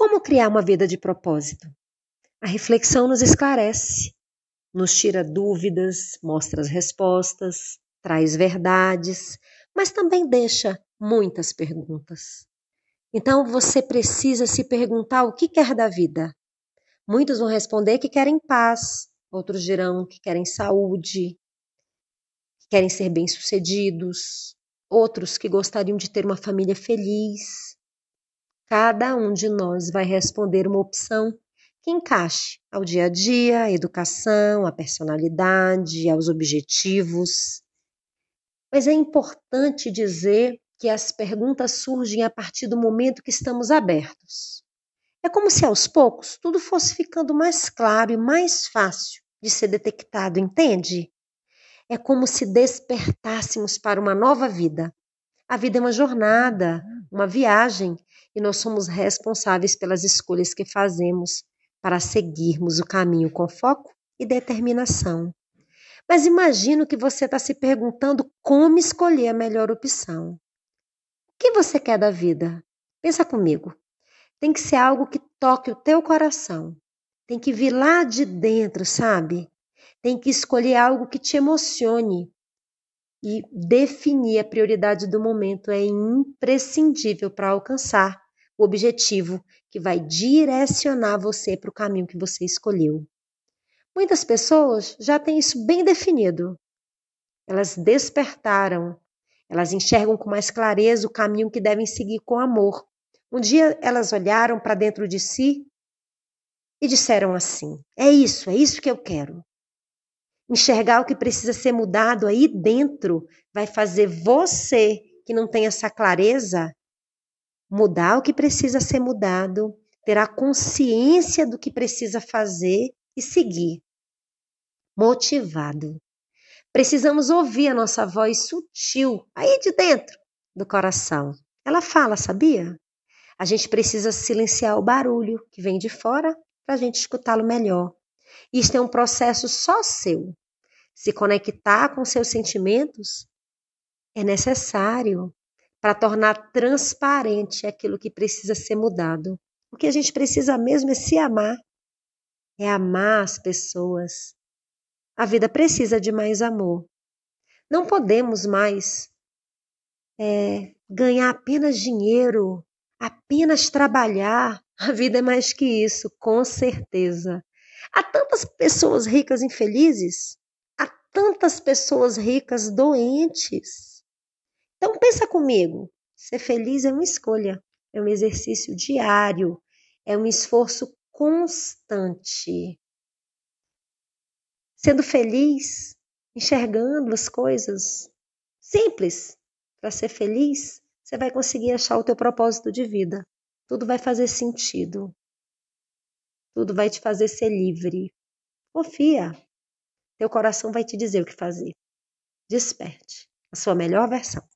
Como criar uma vida de propósito? A reflexão nos esclarece, nos tira dúvidas, mostra as respostas, traz verdades, mas também deixa muitas perguntas. Então você precisa se perguntar o que quer da vida. Muitos vão responder que querem paz, outros dirão que querem saúde, que querem ser bem-sucedidos, outros que gostariam de ter uma família feliz. Cada um de nós vai responder uma opção que encaixe ao dia a dia, à educação, à personalidade, aos objetivos. Mas é importante dizer que as perguntas surgem a partir do momento que estamos abertos. É como se aos poucos tudo fosse ficando mais claro e mais fácil de ser detectado, entende? É como se despertássemos para uma nova vida. A vida é uma jornada, uma viagem, e nós somos responsáveis pelas escolhas que fazemos para seguirmos o caminho com foco e determinação. Mas imagino que você está se perguntando como escolher a melhor opção. O que você quer da vida? Pensa comigo. Tem que ser algo que toque o teu coração. Tem que vir lá de dentro, sabe? Tem que escolher algo que te emocione. E definir a prioridade do momento é imprescindível para alcançar o objetivo que vai direcionar você para o caminho que você escolheu. Muitas pessoas já têm isso bem definido. Elas despertaram, elas enxergam com mais clareza o caminho que devem seguir com amor. Um dia elas olharam para dentro de si e disseram assim: É isso, é isso que eu quero. Enxergar o que precisa ser mudado aí dentro vai fazer você que não tem essa clareza mudar o que precisa ser mudado, ter a consciência do que precisa fazer e seguir. Motivado. Precisamos ouvir a nossa voz sutil, aí de dentro do coração. Ela fala, sabia? A gente precisa silenciar o barulho que vem de fora para a gente escutá-lo melhor. Isto é um processo só seu. Se conectar com seus sentimentos é necessário para tornar transparente aquilo que precisa ser mudado. O que a gente precisa mesmo é se amar, é amar as pessoas. A vida precisa de mais amor. Não podemos mais é, ganhar apenas dinheiro, apenas trabalhar. A vida é mais que isso, com certeza. Há tantas pessoas ricas infelizes, há tantas pessoas ricas doentes. Então pensa comigo, ser feliz é uma escolha, é um exercício diário, é um esforço constante. Sendo feliz, enxergando as coisas simples para ser feliz, você vai conseguir achar o teu propósito de vida. Tudo vai fazer sentido. Tudo vai te fazer ser livre. Confia. Teu coração vai te dizer o que fazer. Desperte a sua melhor versão.